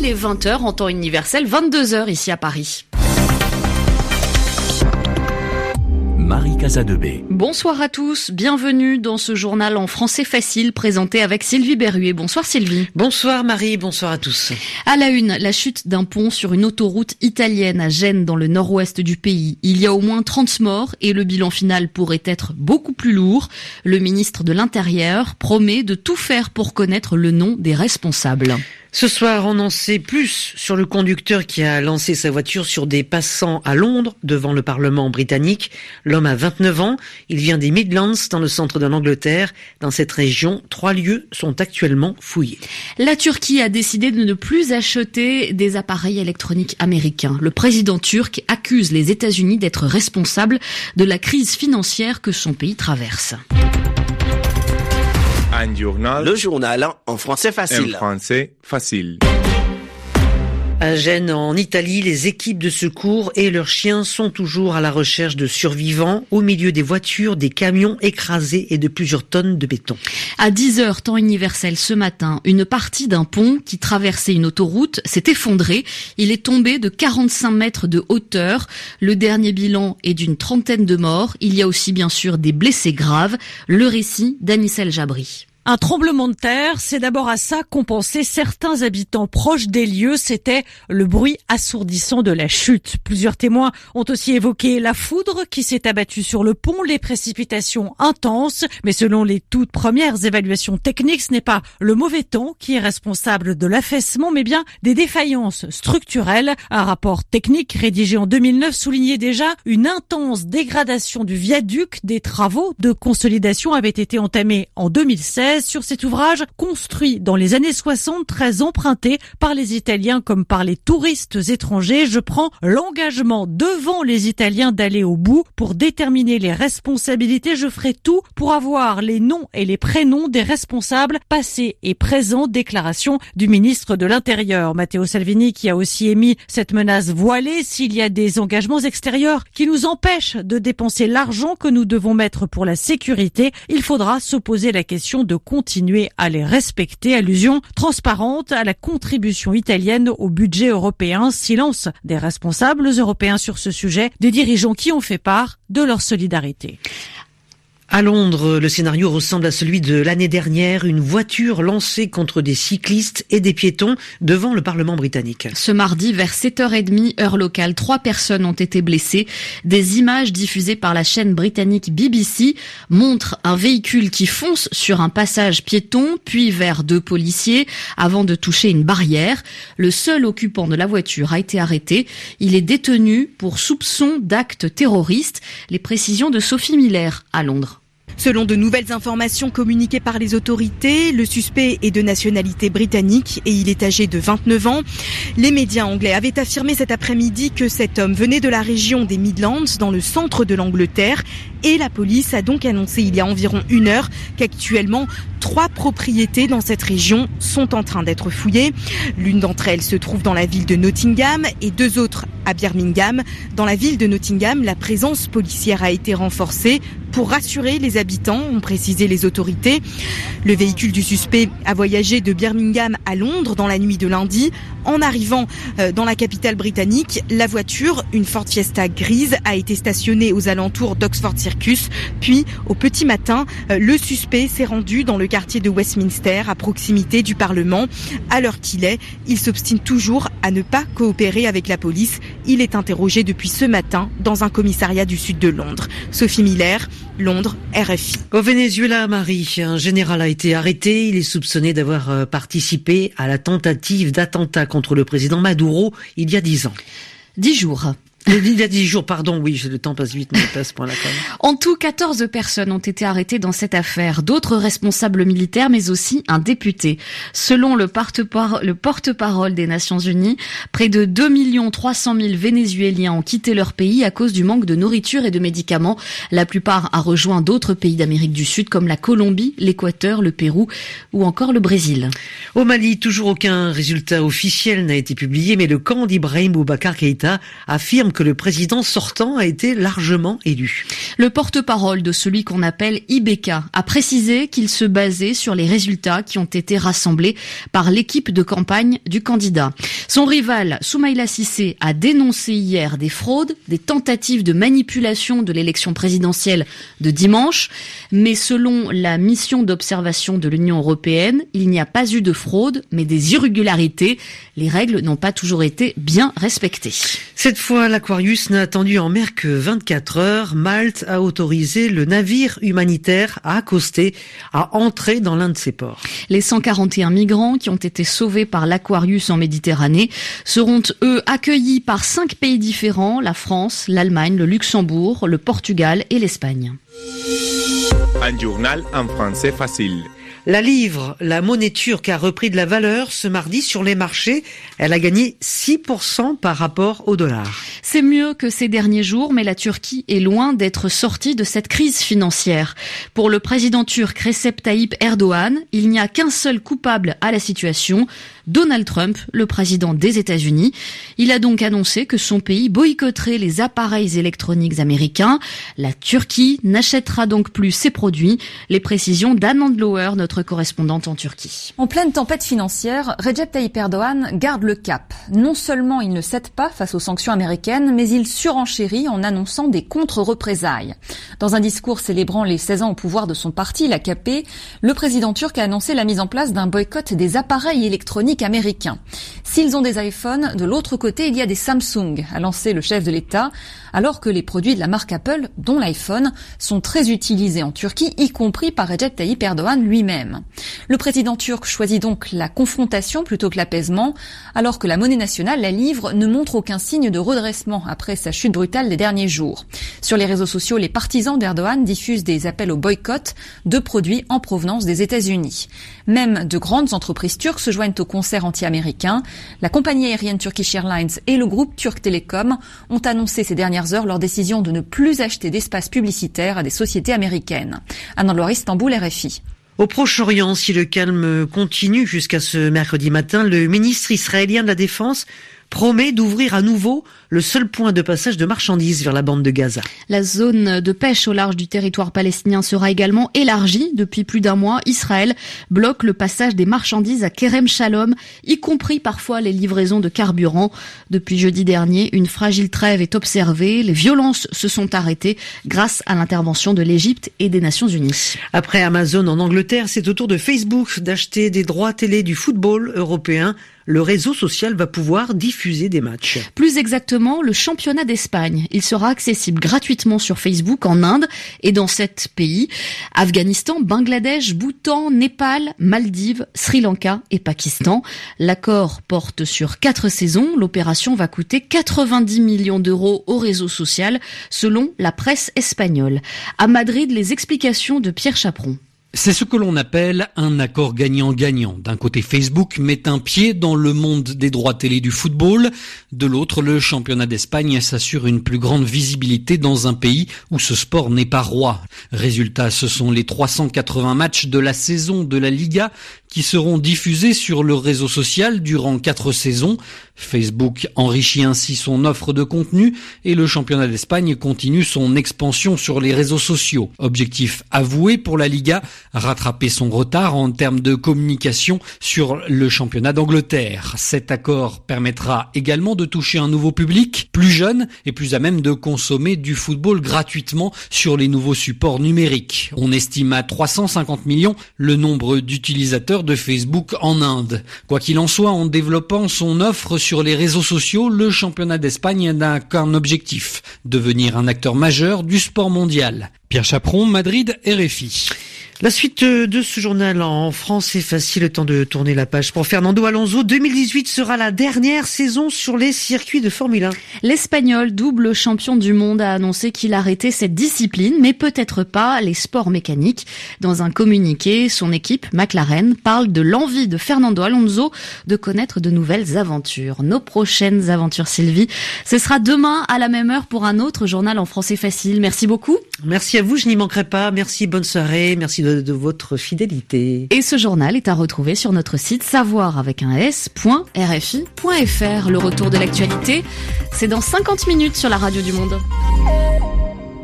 il est 20h en temps universel, 22h ici à Paris. Marie Casadebé. Bonsoir à tous, bienvenue dans ce journal en français facile présenté avec Sylvie Berruet. Bonsoir Sylvie. Bonsoir Marie, bonsoir à tous. À la une, la chute d'un pont sur une autoroute italienne à Gênes dans le nord-ouest du pays. Il y a au moins 30 morts et le bilan final pourrait être beaucoup plus lourd. Le ministre de l'Intérieur promet de tout faire pour connaître le nom des responsables. Ce soir, on en sait plus sur le conducteur qui a lancé sa voiture sur des passants à Londres devant le Parlement britannique. L'homme a 29 ans. Il vient des Midlands dans le centre de l'Angleterre. Dans cette région, trois lieux sont actuellement fouillés. La Turquie a décidé de ne plus acheter des appareils électroniques américains. Le président turc accuse les États-Unis d'être responsables de la crise financière que son pays traverse. Le journal en français facile. En français facile. À Gênes, en Italie, les équipes de secours et leurs chiens sont toujours à la recherche de survivants au milieu des voitures, des camions écrasés et de plusieurs tonnes de béton. À 10 heures, temps universel ce matin, une partie d'un pont qui traversait une autoroute s'est effondrée. Il est tombé de 45 mètres de hauteur. Le dernier bilan est d'une trentaine de morts. Il y a aussi bien sûr des blessés graves. Le récit d'Anissel Jabri. Un tremblement de terre, c'est d'abord à ça qu'ont pensé certains habitants proches des lieux, c'était le bruit assourdissant de la chute. Plusieurs témoins ont aussi évoqué la foudre qui s'est abattue sur le pont, les précipitations intenses, mais selon les toutes premières évaluations techniques, ce n'est pas le mauvais temps qui est responsable de l'affaissement, mais bien des défaillances structurelles. Un rapport technique rédigé en 2009 soulignait déjà une intense dégradation du viaduc. Des travaux de consolidation avaient été entamés en 2016 sur cet ouvrage construit dans les années 60, très emprunté par les Italiens comme par les touristes étrangers. Je prends l'engagement devant les Italiens d'aller au bout pour déterminer les responsabilités. Je ferai tout pour avoir les noms et les prénoms des responsables passés et présents. Déclaration du ministre de l'Intérieur, Matteo Salvini, qui a aussi émis cette menace voilée s'il y a des engagements extérieurs qui nous empêchent de dépenser l'argent que nous devons mettre pour la sécurité. Il faudra se poser la question de continuer à les respecter. Allusion transparente à la contribution italienne au budget européen. Silence des responsables européens sur ce sujet, des dirigeants qui ont fait part de leur solidarité. À Londres, le scénario ressemble à celui de l'année dernière, une voiture lancée contre des cyclistes et des piétons devant le Parlement britannique. Ce mardi, vers 7h30, heure locale, trois personnes ont été blessées. Des images diffusées par la chaîne britannique BBC montrent un véhicule qui fonce sur un passage piéton, puis vers deux policiers, avant de toucher une barrière. Le seul occupant de la voiture a été arrêté. Il est détenu pour soupçon d'actes terroristes. Les précisions de Sophie Miller à Londres. Selon de nouvelles informations communiquées par les autorités, le suspect est de nationalité britannique et il est âgé de 29 ans. Les médias anglais avaient affirmé cet après-midi que cet homme venait de la région des Midlands, dans le centre de l'Angleterre, et la police a donc annoncé il y a environ une heure qu'actuellement trois propriétés dans cette région sont en train d'être fouillées. L'une d'entre elles se trouve dans la ville de Nottingham et deux autres à Birmingham. Dans la ville de Nottingham, la présence policière a été renforcée pour rassurer les habitants, ont précisé les autorités. Le véhicule du suspect a voyagé de Birmingham à Londres dans la nuit de lundi. En arrivant euh, dans la capitale britannique, la voiture, une Ford Fiesta grise, a été stationnée aux alentours d'Oxford Circus. Puis, au petit matin, euh, le suspect s'est rendu dans le quartier de Westminster, à proximité du Parlement. À l'heure qu'il est, il s'obstine toujours à ne pas coopérer avec la police. Il est interrogé depuis ce matin dans un commissariat du sud de Londres. Sophie Miller, Londres, RFI. Au Venezuela, Marie, un général a été arrêté. Il est soupçonné d'avoir euh, participé à la tentative d'attentat contre le président Maduro il y a dix ans. Dix jours. Il y a dix jours, pardon, oui, le temps passe vite, mais passe point là En tout, 14 personnes ont été arrêtées dans cette affaire, d'autres responsables militaires, mais aussi un député. Selon le porte-parole des Nations Unies, près de 2 300 000 Vénézuéliens ont quitté leur pays à cause du manque de nourriture et de médicaments. La plupart a rejoint d'autres pays d'Amérique du Sud comme la Colombie, l'Équateur, le Pérou ou encore le Brésil. Au Mali, toujours aucun résultat officiel n'a été publié, mais le camp d'Ibrahim Boubacar Keïta affirme que le président sortant a été largement élu. Le porte-parole de celui qu'on appelle IBK a précisé qu'il se basait sur les résultats qui ont été rassemblés par l'équipe de campagne du candidat. Son rival, Soumaïla Sissé, a dénoncé hier des fraudes, des tentatives de manipulation de l'élection présidentielle de dimanche, mais selon la mission d'observation de l'Union européenne, il n'y a pas eu de fraude, mais des irrégularités. Les règles n'ont pas toujours été bien respectées. Cette fois, l'Aquarius n'a attendu en mer que 24 heures. Malte a autorisé le navire humanitaire à accoster, à entrer dans l'un de ses ports. Les 141 migrants qui ont été sauvés par l'Aquarius en Méditerranée seront, eux, accueillis par cinq pays différents, la France, l'Allemagne, le Luxembourg, le Portugal et l'Espagne. Un journal en français facile. La livre, la monnaie turque, a repris de la valeur ce mardi sur les marchés. Elle a gagné 6% par rapport au dollar. C'est mieux que ces derniers jours, mais la Turquie est loin d'être sortie de cette crise financière. Pour le président turc Recep Tayyip Erdogan, il n'y a qu'un seul coupable à la situation, Donald Trump, le président des États-Unis. Il a donc annoncé que son pays boycotterait les appareils électroniques américains. La Turquie n'achètera donc plus ses produits. Les précisions d'Anne Andlauer, notre correspondante en Turquie. En pleine tempête financière, Recep Tayyip Erdogan garde le cap. Non seulement il ne cède pas face aux sanctions américaines, mais il surenchérit en annonçant des contre-représailles. Dans un discours célébrant les 16 ans au pouvoir de son parti, l'AKP, le président turc a annoncé la mise en place d'un boycott des appareils électroniques américains. S'ils ont des iPhones, de l'autre côté, il y a des Samsung, a lancé le chef de l'État, alors que les produits de la marque Apple, dont l'iPhone, sont très utilisés en Turquie, y compris par Recep Tayyip Erdogan lui-même. Le président turc choisit donc la confrontation plutôt que l'apaisement, alors que la monnaie nationale, la livre, ne montre aucun signe de redressement après sa chute brutale des derniers jours. Sur les réseaux sociaux, les partisans d'Erdogan diffusent des appels au boycott de produits en provenance des États-Unis. Même de grandes entreprises turques se joignent au concert anti-américain. La compagnie aérienne Turkish Airlines et le groupe Turk Telecom ont annoncé ces dernières heures leur décision de ne plus acheter d'espace publicitaire à des sociétés américaines. Anne Istanbul, RFI. Au Proche-Orient, si le calme continue jusqu'à ce mercredi matin, le ministre israélien de la Défense promet d'ouvrir à nouveau le seul point de passage de marchandises vers la bande de Gaza. La zone de pêche au large du territoire palestinien sera également élargie. Depuis plus d'un mois, Israël bloque le passage des marchandises à Kerem Shalom, y compris parfois les livraisons de carburant. Depuis jeudi dernier, une fragile trêve est observée. Les violences se sont arrêtées grâce à l'intervention de l'Égypte et des Nations Unies. Après Amazon en Angleterre, c'est au tour de Facebook d'acheter des droits télé du football européen le réseau social va pouvoir diffuser des matchs. Plus exactement, le championnat d'Espagne. Il sera accessible gratuitement sur Facebook en Inde et dans sept pays. Afghanistan, Bangladesh, Bhoutan, Népal, Maldives, Sri Lanka et Pakistan. L'accord porte sur quatre saisons. L'opération va coûter 90 millions d'euros au réseau social selon la presse espagnole. À Madrid, les explications de Pierre Chaperon. C'est ce que l'on appelle un accord gagnant-gagnant. D'un côté, Facebook met un pied dans le monde des droits télé du football. De l'autre, le championnat d'Espagne s'assure une plus grande visibilité dans un pays où ce sport n'est pas roi. Résultat, ce sont les 380 matchs de la saison de la Liga qui seront diffusés sur le réseau social durant quatre saisons. Facebook enrichit ainsi son offre de contenu et le championnat d'Espagne continue son expansion sur les réseaux sociaux. Objectif avoué pour la Liga, rattraper son retard en termes de communication sur le championnat d'Angleterre. Cet accord permettra également de toucher un nouveau public, plus jeune et plus à même de consommer du football gratuitement sur les nouveaux supports numériques. On estime à 350 millions le nombre d'utilisateurs de Facebook en Inde. Quoi qu'il en soit, en développant son offre sur les réseaux sociaux, le championnat d'Espagne n'a qu'un objectif, devenir un acteur majeur du sport mondial. Pierre Chaperon, Madrid, RFI. La suite de ce journal en France est facile, le temps de tourner la page. Pour Fernando Alonso, 2018 sera la dernière saison sur les circuits de Formule 1. L'Espagnol, double champion du monde, a annoncé qu'il arrêtait cette discipline, mais peut-être pas les sports mécaniques. Dans un communiqué, son équipe, McLaren, parle de l'envie de Fernando Alonso de connaître de nouvelles aventures. Nos prochaines aventures, Sylvie, ce sera demain à la même heure pour un autre journal en français facile. Merci beaucoup. Merci à vous, je n'y manquerai pas. Merci, bonne soirée. Merci de votre fidélité. Et ce journal est à retrouver sur notre site savoir avec un s.rfi.fr. Le retour de l'actualité, c'est dans 50 minutes sur la radio du monde.